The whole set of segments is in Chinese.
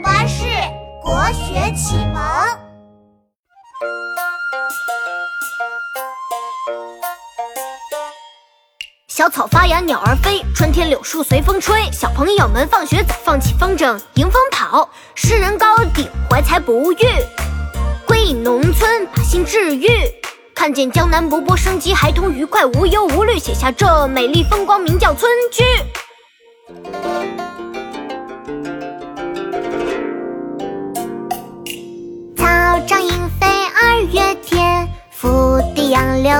巴士国学启蒙。小草发芽，鸟儿飞，春天柳树随风吹。小朋友们放学早，放起风筝迎风跑。诗人高鼎怀才不遇，归隐农村把心治愈。看见江南勃勃生机，孩童愉快无忧无虑，写下这美丽风光，名叫村居。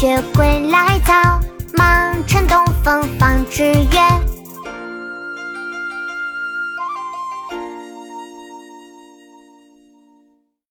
雪归来早，忙趁东风放纸鸢。